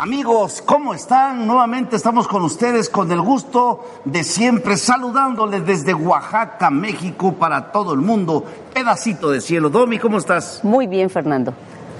Amigos, ¿cómo están? Nuevamente estamos con ustedes con el gusto de siempre saludándoles desde Oaxaca, México, para todo el mundo. Pedacito de cielo. Domi, ¿cómo estás? Muy bien, Fernando.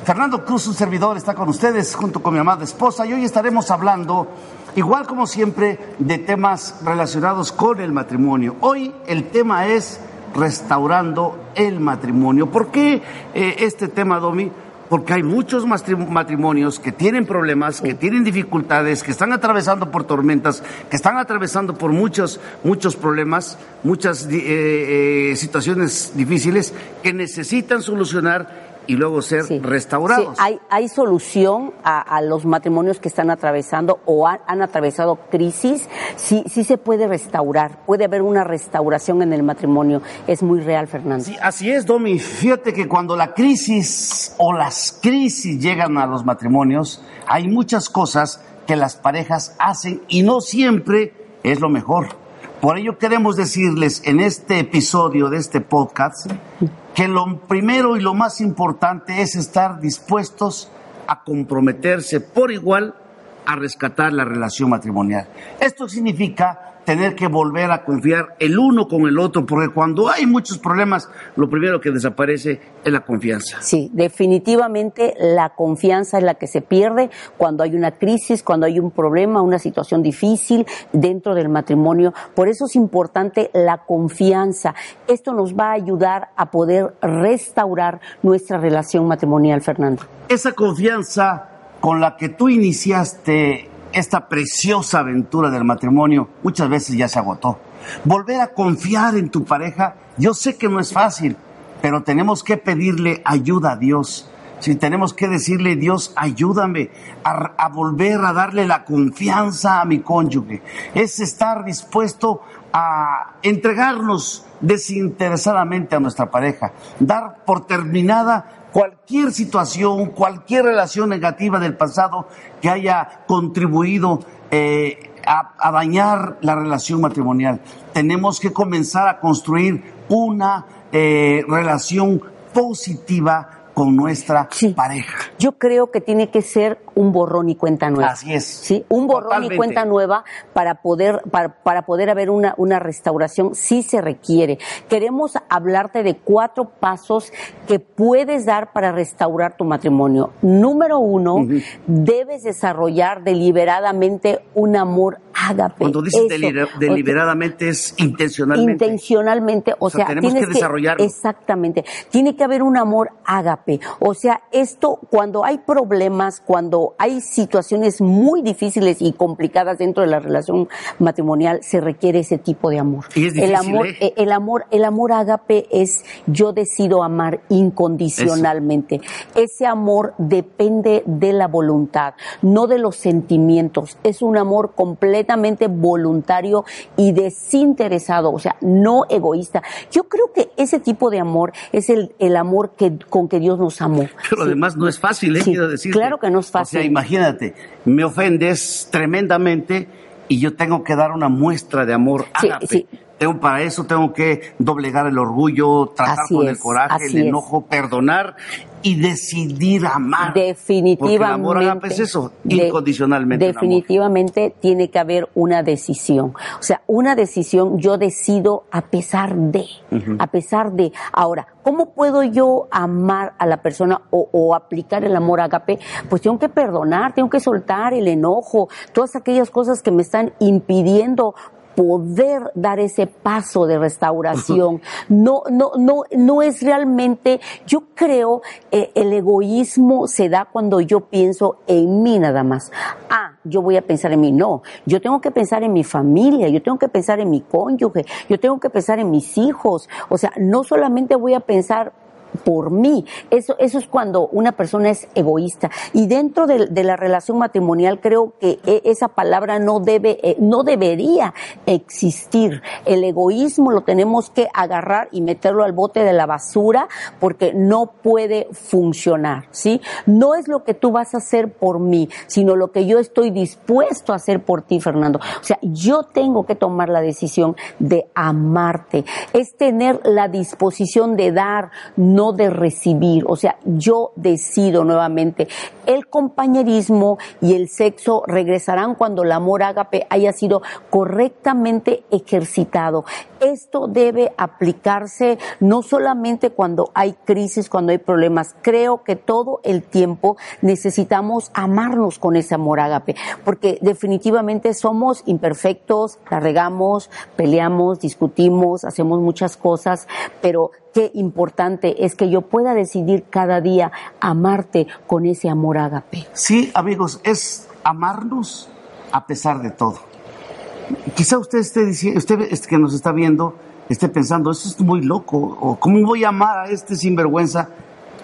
Fernando Cruz, un servidor, está con ustedes junto con mi amada esposa y hoy estaremos hablando, igual como siempre, de temas relacionados con el matrimonio. Hoy el tema es restaurando el matrimonio. ¿Por qué eh, este tema, Domi? Porque hay muchos matrimonios que tienen problemas, que tienen dificultades, que están atravesando por tormentas, que están atravesando por muchos, muchos problemas, muchas eh, eh, situaciones difíciles que necesitan solucionar y luego ser restaurados. Sí, hay, hay solución a, los matrimonios que están atravesando o han, atravesado crisis. Sí, sí se puede restaurar, puede haber una restauración en el matrimonio. Es muy real, Fernando. Sí, así es, Domi. Fíjate que cuando la crisis o las crisis llegan a los matrimonios, hay muchas cosas que las parejas hacen y no siempre es lo mejor. Por ello queremos decirles en este episodio de este podcast que lo primero y lo más importante es estar dispuestos a comprometerse por igual a rescatar la relación matrimonial. Esto significa tener que volver a confiar el uno con el otro, porque cuando hay muchos problemas, lo primero que desaparece es la confianza. Sí, definitivamente la confianza es la que se pierde cuando hay una crisis, cuando hay un problema, una situación difícil dentro del matrimonio. Por eso es importante la confianza. Esto nos va a ayudar a poder restaurar nuestra relación matrimonial, Fernando. Esa confianza con la que tú iniciaste esta preciosa aventura del matrimonio muchas veces ya se agotó. Volver a confiar en tu pareja, yo sé que no es fácil, pero tenemos que pedirle ayuda a Dios. Si tenemos que decirle, Dios, ayúdame a, a, volver a darle la confianza a mi cónyuge. Es estar dispuesto a entregarnos desinteresadamente a nuestra pareja, dar por terminada cualquier situación, cualquier relación negativa del pasado que haya contribuido eh, a, dañar la relación matrimonial. Tenemos que comenzar a construir una eh, relación positiva con nuestra pareja. Yo creo que tiene que ser un borrón y cuenta nueva. Así es. Sí, un borrón y cuenta nueva para poder para, para poder haber una una restauración sí se requiere. Queremos hablarte de cuatro pasos que puedes dar para restaurar tu matrimonio. Número uno, debes desarrollar deliberadamente un amor ágape. Cuando dices deliberadamente es intencionalmente. Intencionalmente, o, sea, tenemos que desarrollar. Exactamente. Tiene que haber un amor ágape o sea, esto cuando hay problemas, cuando hay situaciones muy difíciles y complicadas dentro de la relación matrimonial, se requiere ese tipo de amor. el amor, ¿eh? Eh, el amor, el amor ágape es yo decido amar incondicionalmente. Ese amor depende de la voluntad, no de los sentimientos. Es un amor completamente voluntario y desinteresado, o sea, no egoísta. Yo creo que ese tipo de amor es el, el amor que, con que Dios nos amó. Pero además no es fácil, ¿eh? quiero decir. Claro que no es fácil. O sea, imagínate, me ofendes tremendamente y yo tengo que dar una muestra de amor ágape. Tengo, para eso tengo que doblegar el orgullo, tratar con el coraje, el enojo, perdonar y decidir amar. Definitivamente. Porque el amor es eso, incondicionalmente. definitivamente tiene que haber una decisión. O sea, una decisión yo decido a pesar de, a pesar de. Ahora, ¿cómo puedo yo amar a la persona o, o aplicar el amor agape? Pues tengo que perdonar, tengo que soltar el enojo, todas aquellas cosas que me están impidiendo poder dar ese paso de restauración. No, no, no, no es realmente, yo creo, eh, el egoísmo se da cuando yo pienso en mí nada más. Ah, yo voy a pensar en mí. No, yo tengo que pensar en mi familia, yo tengo que pensar en mi cónyuge, yo tengo que pensar en mis hijos. O sea, no solamente voy a pensar por mí. Eso, eso es cuando una persona es egoísta. Y dentro de, la relación matrimonial creo que e, esa palabra no debe, eh, no debería existir. El egoísmo lo tenemos que agarrar y meterlo al bote de la basura porque no puede funcionar, ¿sí? No es lo que tú vas a hacer por mí, sino lo que yo estoy dispuesto a hacer por ti, Fernando. O sea, yo tengo que tomar la decisión de amarte. Es tener la disposición de dar, no de recibir. O sea, yo decido nuevamente. El compañerismo y el sexo regresarán cuando el amor ágape haya sido correctamente ejercitado. Esto debe aplicarse no solamente cuando hay crisis, cuando hay problemas. Creo que todo el tiempo necesitamos amarnos con ese amor ágape, porque definitivamente somos imperfectos, la regamos, peleamos, discutimos, hacemos muchas cosas, pero qué importante es que yo pueda decidir cada día amarte con ese amor ágape. Sí, amigos, es amarnos a pesar de todo. Quizá usted esté diciendo, usted que nos está viendo, esté pensando, eso es muy loco, o cómo voy a amar a este sinvergüenza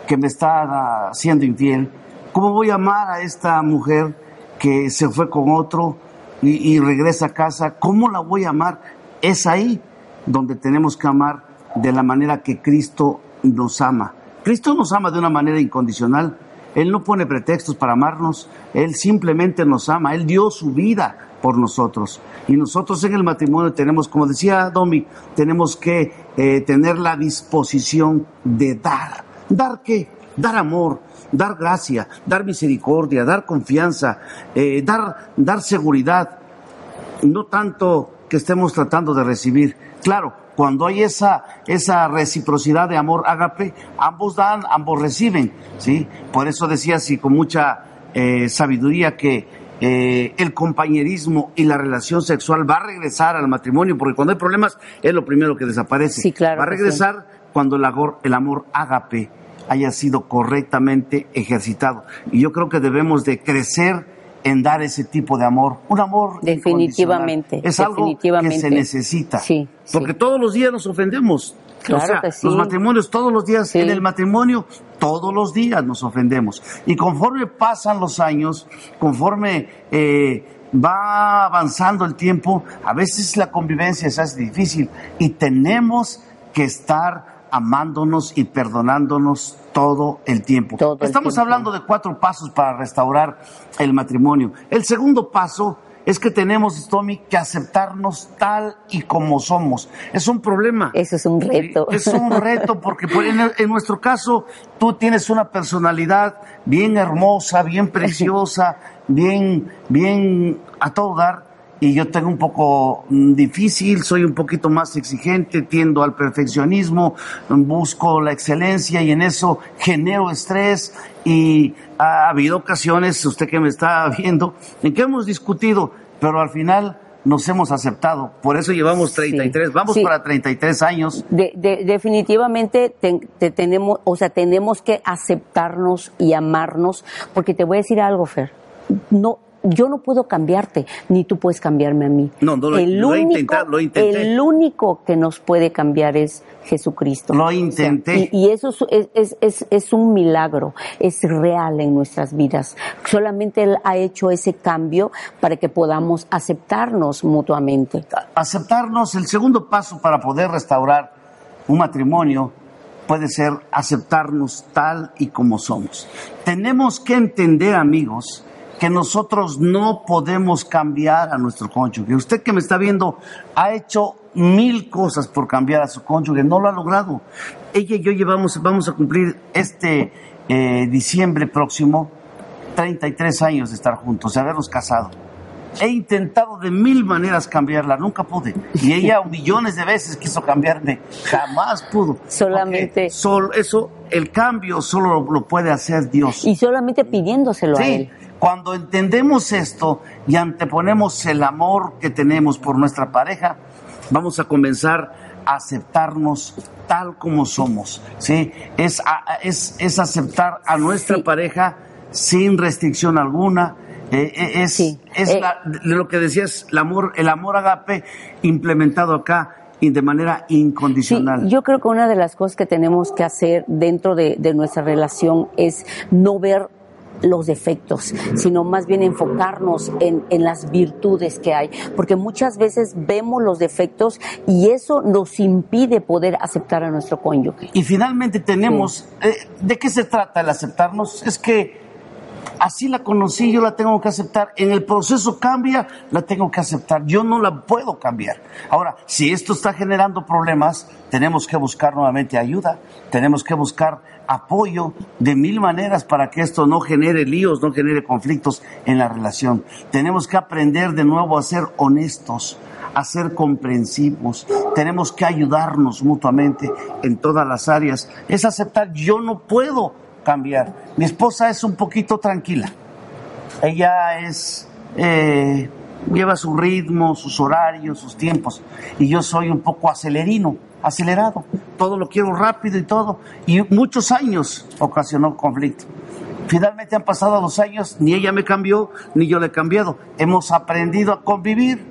que me está siendo infiel, cómo voy a amar a esta mujer que se fue con otro y, y regresa a casa, cómo la voy a amar. Es ahí donde tenemos que amar de la manera que Cristo nos ama. Cristo nos ama de una manera incondicional. Él no pone pretextos para amarnos, Él simplemente nos ama, Él dio su vida por nosotros. Y nosotros en el matrimonio tenemos, como decía Domi, tenemos que eh, tener la disposición de dar. ¿Dar qué? Dar amor, dar gracia, dar misericordia, dar confianza, eh, dar, dar seguridad. No tanto que estemos tratando de recibir. Claro, cuando hay esa, esa reciprocidad de amor ágape, ambos dan, ambos reciben, ¿sí? Por eso decía así con mucha eh, sabiduría que eh, el compañerismo y la relación sexual va a regresar al matrimonio, porque cuando hay problemas es lo primero que desaparece. Sí, claro va a regresar cuando el amor, el amor ágape haya sido correctamente ejercitado. Y yo creo que debemos de crecer en dar ese tipo de amor. Un amor definitivamente. Es algo que se necesita. Sí, porque todos los días nos ofendemos. Claro que sí. los matrimonios todos los días, en el matrimonio todos los días nos ofendemos. Y conforme pasan los años, conforme eh, va avanzando el tiempo, a veces la convivencia se hace difícil y tenemos que estar amándonos y perdonándonos todo el tiempo. Estamos hablando de cuatro pasos para restaurar el matrimonio. El segundo paso es que tenemos, Tommy, que aceptarnos tal y como somos. Es un problema. Eso es un reto. Es un reto porque en, en nuestro caso tú tienes una personalidad bien hermosa, bien preciosa, bien, bien a todo dar y yo tengo un poco mm, difícil, soy un poquito más exigente, tiendo al perfeccionismo, busco la excelencia y en eso genero estrés y ha habido ocasiones, usted que me está viendo, en que hemos discutido, pero al final nos hemos aceptado. Por eso llevamos 33, vamos para 33 años. definitivamente tenemos, o sea, tenemos que aceptarnos y amarnos, porque te voy a decir algo, Fer. No, yo no puedo cambiarte, ni tú puedes cambiarme a mí. No, no lo, el único, lo intenté. El único que nos puede cambiar es Jesucristo. Lo intenté. y, eso es, es, es, es, un milagro, es real en nuestras vidas. Solamente Él ha hecho ese cambio para que podamos aceptarnos mutuamente. Aceptarnos, el segundo paso para poder restaurar un matrimonio puede ser aceptarnos tal y como somos. Tenemos que entender, amigos, que nosotros no podemos cambiar a nuestro cónyuge. Usted que me está viendo ha hecho mil cosas por cambiar a su cónyuge, no lo ha logrado. Ella y yo llevamos, vamos a cumplir este eh, diciembre próximo 33 años de estar juntos, de habernos casado. He intentado de mil maneras cambiarla, nunca pude. Y ella millones de veces quiso cambiarme, jamás pudo. Solamente. Solo, eso, el cambio solo lo, puede hacer Dios. Y solamente pidiéndoselo a Él. Cuando entendemos esto y anteponemos el amor que tenemos por nuestra pareja, vamos a comenzar a aceptarnos tal como somos. ¿sí? Es, es, es aceptar a nuestra pareja sin restricción alguna. Eh, eh, es es eh. lo que decías, el amor, el amor agape implementado acá y de manera incondicional. Sí, yo creo que una de las cosas que tenemos que hacer dentro de, de nuestra relación es no ver los defectos, sino más bien enfocarnos en, en, las virtudes que hay, porque muchas veces vemos los defectos y eso nos impide poder aceptar a nuestro cónyuge. Y finalmente tenemos, sí. eh, ¿de qué se trata el aceptarnos? Es que así la conocí, yo la tengo que aceptar. En el proceso cambia, la tengo que aceptar. Yo no la puedo cambiar. Ahora, si esto está generando problemas, tenemos que buscar nuevamente ayuda, tenemos que buscar apoyo de mil maneras para que esto no genere líos, no genere conflictos en la relación. Tenemos que aprender de nuevo a ser honestos, a ser comprensivos. Tenemos que ayudarnos mutuamente en todas las áreas. Es aceptar, yo no puedo cambiar. Mi esposa es un poquito tranquila. Ella es, eh, lleva su ritmo, sus horarios, sus tiempos. Y yo soy un poco acelerino, acelerado. Todo lo quiero rápido y todo. Y muchos años ocasionó conflicto. Finalmente han pasado los años, ni ella me cambió, ni yo le he cambiado. Hemos aprendido a convivir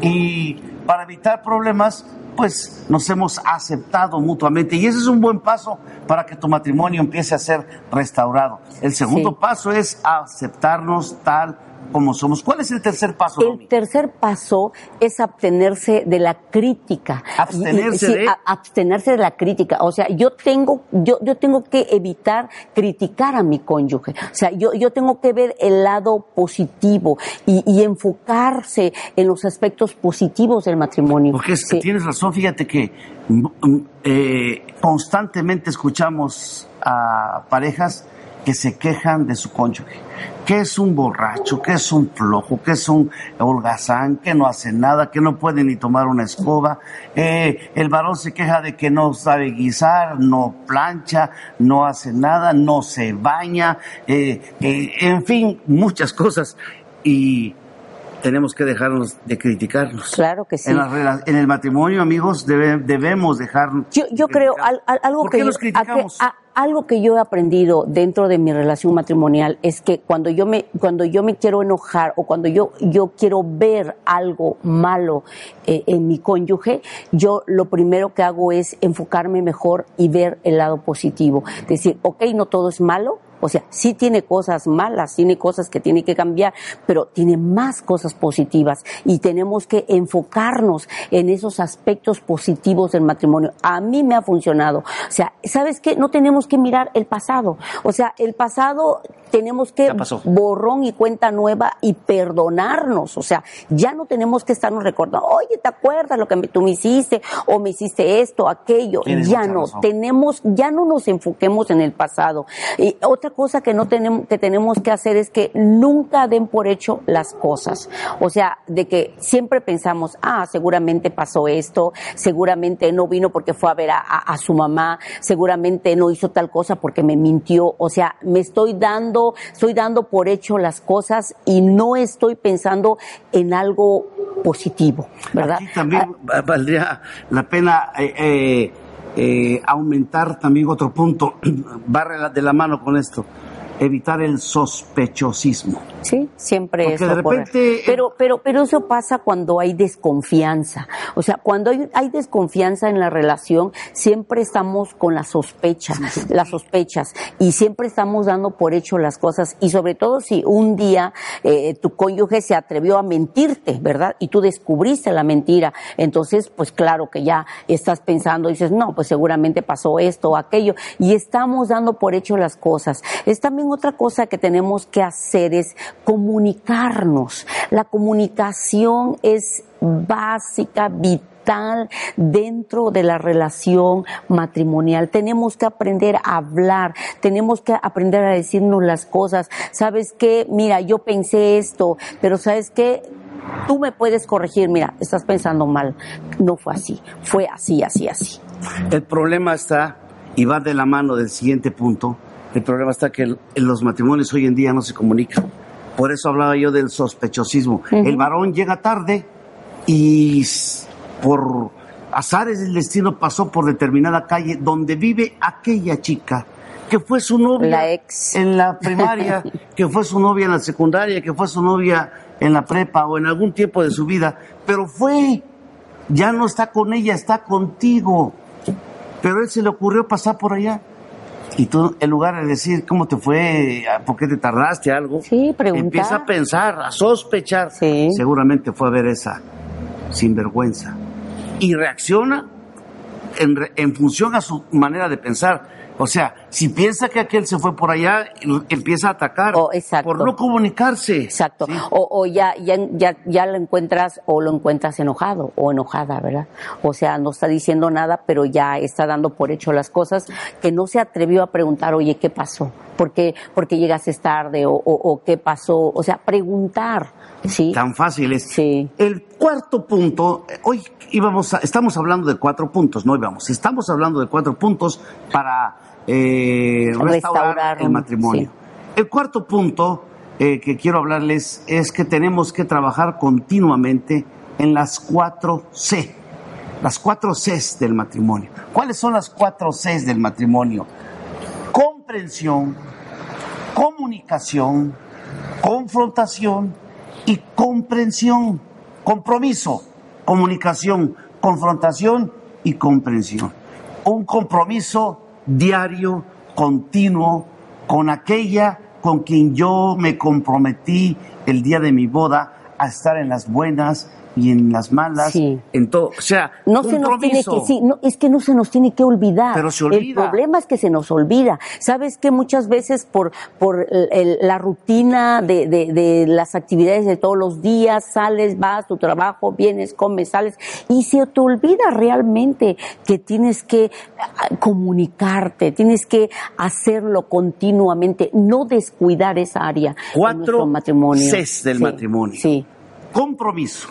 y para evitar problemas pues nos hemos aceptado mutuamente y ese es un buen paso para que tu matrimonio empiece a ser restaurado. El segundo sí. paso es aceptarnos tal como somos. ¿Cuál es el tercer paso? El tercer paso es abstenerse de la crítica. Abstenerse sí, de... Abstenerse de la crítica. O sea, yo tengo, yo, yo tengo que evitar criticar a mi cónyuge. O sea, yo, yo tengo que ver el lado positivo y, y enfocarse en los aspectos positivos del matrimonio. Porque es, sí. tienes razón, fíjate que eh, constantemente escuchamos a parejas que se quejan de su cónyuge, que es un borracho, que es un flojo, que es un holgazán, que no hace nada, que no puede ni tomar una escoba. Eh, el varón se queja de que no sabe guisar, no plancha, no hace nada, no se baña, eh, eh, en fin, muchas cosas. Y tenemos que dejarnos de criticarnos. Claro que sí. En, la, en el matrimonio, amigos, debe, debemos dejarnos. Yo, yo de creo al, al, algo ¿Por que qué nos criticamos? a, a, algo que yo he aprendido dentro de mi relación matrimonial es que cuando yo me cuando yo me quiero enojar o cuando yo yo quiero ver algo malo eh, en mi cónyuge, yo lo primero que hago es enfocarme mejor y ver el lado positivo, decir, ok, no todo es malo, o sea, sí tiene cosas malas, tiene cosas que tiene que cambiar, pero tiene más cosas positivas y tenemos que enfocarnos en esos aspectos positivos del matrimonio. A mí me ha funcionado. O sea, ¿sabes qué? No tenemos que mirar el pasado. O sea, el pasado tenemos que borrón y cuenta nueva y perdonarnos. O sea, ya no tenemos que estarnos recordando, oye, ¿te acuerdas lo que tú me hiciste? O me hiciste esto, aquello. Ya no. razón. Tenemos, ya no nos enfoquemos en el pasado. Y otra cosa que no tenemos, que tenemos que hacer es que nunca den por hecho las cosas. O sea, de que siempre pensamos, ah, seguramente pasó esto, seguramente no vino porque fue a ver a, su mamá, seguramente no hizo tal cosa porque me mintió. O sea, me estoy dando, estoy dando por hecho las cosas y no estoy pensando en algo positivo, ¿verdad? Aquí también valdría la pena eh, eh, eh, aumentar también otro punto, va de la mano con esto, evitar el sospechosismo. Sí, siempre Porque eso de repente- Pero, pero, pero eso pasa cuando hay desconfianza. O sea, cuando hay, hay desconfianza en la relación, siempre estamos con las sospechas, las sospechas, y siempre estamos dando por hecho las cosas. Y sobre todo si un día eh, tu cónyuge se atrevió a mentirte, ¿verdad? Y tú descubriste la mentira, entonces, pues claro que ya estás pensando, dices, no, pues seguramente pasó esto o aquello, y estamos dando por hecho las cosas. Es también otra cosa que tenemos que hacer es comunicarnos. La comunicación es básica, vital dentro de la relación matrimonial. Tenemos que aprender a hablar, tenemos que aprender a decirnos las cosas. ¿Sabes qué? Mira, yo pensé esto, pero ¿sabes qué? Tú me puedes corregir, mira, estás pensando mal. No fue así, fue así, así, así. El problema está, y va de la mano del siguiente punto, el problema está que el- los matrimonios hoy en día no se comunican. Por eso hablaba yo del sospechosismo. El varón llega tarde y por azares del destino pasó por determinada calle donde vive aquella chica que fue su novia La ex. en la primaria, que fue su novia en la secundaria, que fue su novia en la prepa o en algún tiempo de su vida, pero fue ya no está con ella, está contigo. Pero él se le ocurrió pasar por allá. Y tú, en lugar de decir cómo te fue, por qué te tardaste algo, Sí, empieza a pensar, a sospechar. Sí. Seguramente fue a ver esa sinvergüenza. Y reacciona en, en función a su manera de pensar. O sea, si piensa que aquel se fue por allá, empieza a atacar Oh, exacto. por no comunicarse. Exacto. ¿sí? O, o ya, ya, ya, ya lo encuentras o lo encuentras enojado o enojada, ¿verdad? O sea, no está diciendo nada, pero ya está dando por hecho las cosas que no se atrevió a preguntar, oye, ¿qué pasó? ¿Por qué, por qué llegaste tarde? O, o, o qué pasó? O sea, preguntar, ¿sí? Tan fácil es. Sí. El cuarto punto, eh, hoy íbamos a- estamos hablando de cuatro puntos, no íbamos, estamos hablando de cuatro puntos para eh, restaurar, Restaurar el matrimonio. sí. El cuarto punto eh, que quiero hablarles es que tenemos que trabajar continuamente en las cuatro C, las cuatro Cs del matrimonio. ¿Cuáles son las cuatro Cs del matrimonio? Comprensión, comunicación, confrontación y comprensión. Compromiso, comunicación, confrontación y comprensión. Un compromiso diario, continuo, con aquella con quien yo me comprometí el día de mi boda a estar en las buenas y en las malas, Sí. en todo. O sea, No se nos tiene que, sí, no, es que no se nos tiene que olvidar. Pero se olvida. El problema es que se nos olvida. Sabes que muchas veces por, por el- el- la rutina de, de, de las actividades de todos los días, sales, vas a tu trabajo, vienes, comes, sales, y se te olvida realmente que tienes que ah, comunicarte, tienes que hacerlo continuamente, no descuidar esa área Cuatro matrimonio. Cs del Sí, matrimonio. Sí. compromiso,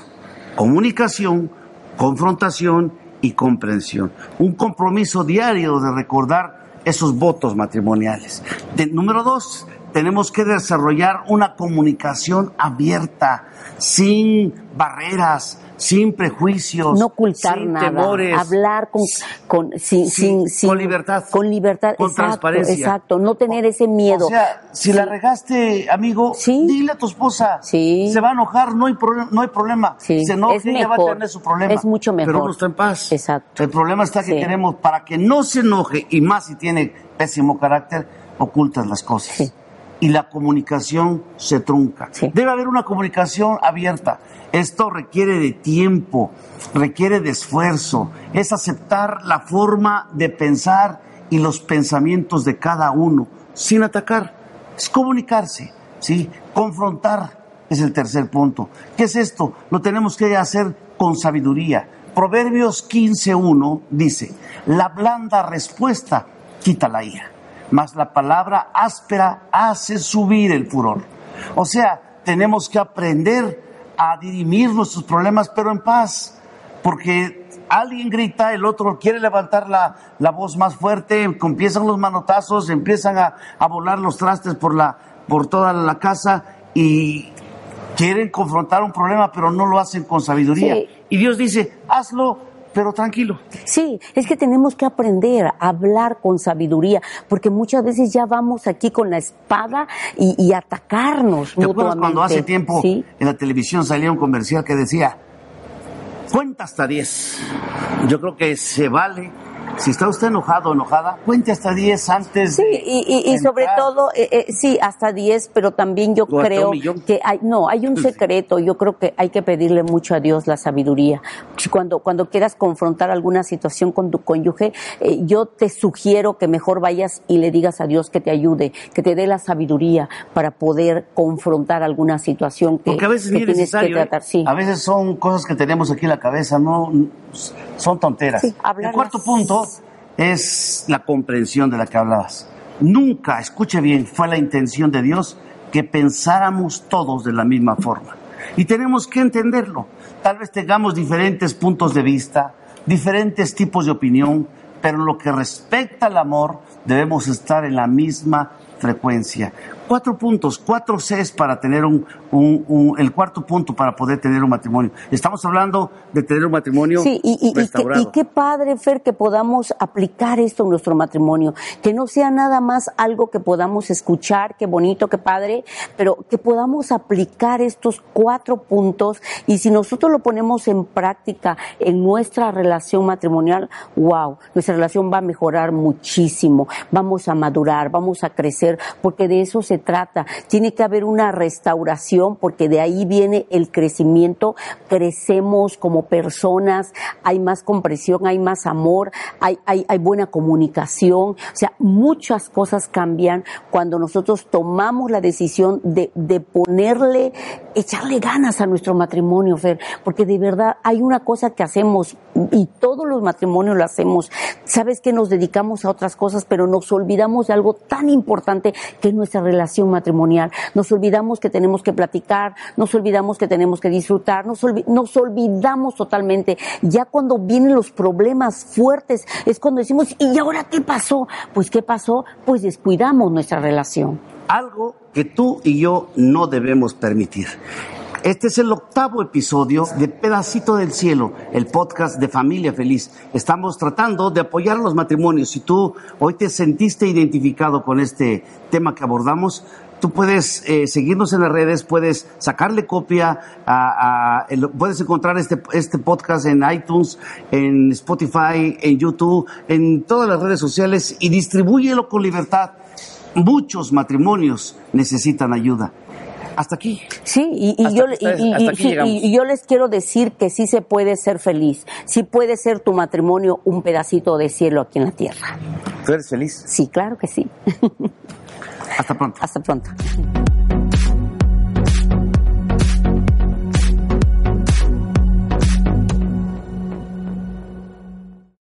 comunicación, confrontación y comprensión. Un compromiso diario de recordar esos votos matrimoniales. De- número dos, tenemos que desarrollar una comunicación abierta, sin barreras, sin prejuicios, no ocultar sin nada, temores. hablar con, con, sin, sin, sin- con libertad. con libertad, Con exacto, transparencia. exacto, no tener ese miedo. O sea, si la regaste, amigo, Sí. dile a tu esposa. Sí. Se va a enojar, no hay, problema, no hay problema. Sí, Se enoja, ella va a tener su problema. Es mucho mejor. Pero uno está en paz. Exacto. El problema está que queremos, para que no se enoje, y más si tiene pésimo carácter, ocultas las cosas. Y la comunicación se trunca. Sí. Debe haber una comunicación abierta. Esto requiere de tiempo, requiere de esfuerzo. Es aceptar la forma de pensar y los pensamientos de cada uno, sin atacar. Es comunicarse, ¿sí? Confrontar es el tercer punto. ¿Qué es esto? Lo tenemos que hacer con sabiduría. Proverbios 15.1 dice, la blanda respuesta quita la ira, mas la palabra áspera hace subir el furor. O sea, tenemos que aprender a dirimir nuestros problemas, pero en paz, porque alguien grita, el otro quiere levantar la, la voz más fuerte, empiezan los manotazos, empiezan a, a volar los trastes por, la, por toda la casa y quieren confrontar un problema, pero no lo hacen con sabiduría. Sí. Y Dios dice, hazlo, pero tranquilo. Sí, es que tenemos que aprender a hablar con sabiduría, porque muchas veces ya vamos aquí con la espada y, y atacarnos ¿Te acuerdas cuando hace tiempo Sí, en la televisión salía un comercial que decía, cuenta hasta 10? Yo creo que se vale. Si está usted enojado o enojada, cuente hasta 10 antes Sí, de y, y- y sobre todo, eh, eh, sí, hasta 10, pero también yo O creo que hay, no, hay un secreto, yo creo que hay que pedirle mucho a Dios la sabiduría. Cuando, cuando quieras confrontar alguna situación con tu cónyuge, eh, yo te sugiero que mejor vayas y le digas a Dios que te ayude, que te dé la sabiduría para poder confrontar alguna situación que, Porque a veces que tienes necesario. que ¿eh? tratar. Sí. A veces son cosas que tenemos aquí en la cabeza, no son tonteras. Sí. El cuarto punto es la comprensión de la que hablabas. Nunca, escuche bien, fue la intención de Dios que pensáramos todos de la misma forma. Y tenemos que entenderlo. Tal vez tengamos diferentes puntos de vista, diferentes tipos de opinión, pero en lo que respecta al amor debemos estar en la misma frecuencia. Cuatro puntos, cuatro Cs para tener un, un, el cuarto punto para poder tener un matrimonio. Estamos hablando de tener un matrimonio sí, y, y, restaurado. Y, qué, padre, Fer, que podamos aplicar esto en nuestro matrimonio. Que no sea nada más algo que podamos escuchar, qué bonito, qué padre, pero que podamos aplicar estos cuatro puntos y si nosotros lo ponemos en práctica en nuestra relación matrimonial, wow, nuestra relación va a mejorar muchísimo, vamos a madurar, vamos a crecer, porque de eso se trata. Tiene que haber una restauración porque de ahí viene el crecimiento, crecemos como personas, hay más compresión, hay más amor, hay, hay, hay buena comunicación, o sea, muchas cosas cambian cuando nosotros tomamos la decisión de, de ponerle, echarle ganas a nuestro matrimonio, Fer, porque de verdad hay una cosa que hacemos y todos los matrimonios lo hacemos, sabes que nos dedicamos a otras cosas, pero nos olvidamos de algo tan importante que es nuestra relación matrimonial. Nos olvidamos que tenemos que platicar, nos olvidamos que tenemos que disfrutar, nos, nos olvidamos totalmente. Ya cuando vienen los problemas fuertes es cuando decimos, ¿y ahora qué pasó? Pues ¿qué pasó? Pues descuidamos nuestra relación. Algo que tú y yo no debemos permitir. Este es el octavo episodio de Pedacito del Cielo, el podcast de Familia Feliz. Estamos tratando de apoyar a los matrimonios. Si tú hoy te sentiste identificado con este tema que abordamos, tú puedes eh, seguirnos en las redes, puedes sacarle copia, puedes encontrar este, este podcast en iTunes, en Spotify, en YouTube, en todas las redes sociales y distribúyelo con libertad. Muchos matrimonios necesitan ayuda. Hasta aquí. Sí, y, y yo, y, sí, y, yo les quiero decir que sí se puede ser feliz, sí puede ser tu matrimonio un pedacito de cielo aquí en la tierra. ¿Tú eres feliz? Sí, claro que sí. Hasta pronto. Hasta pronto.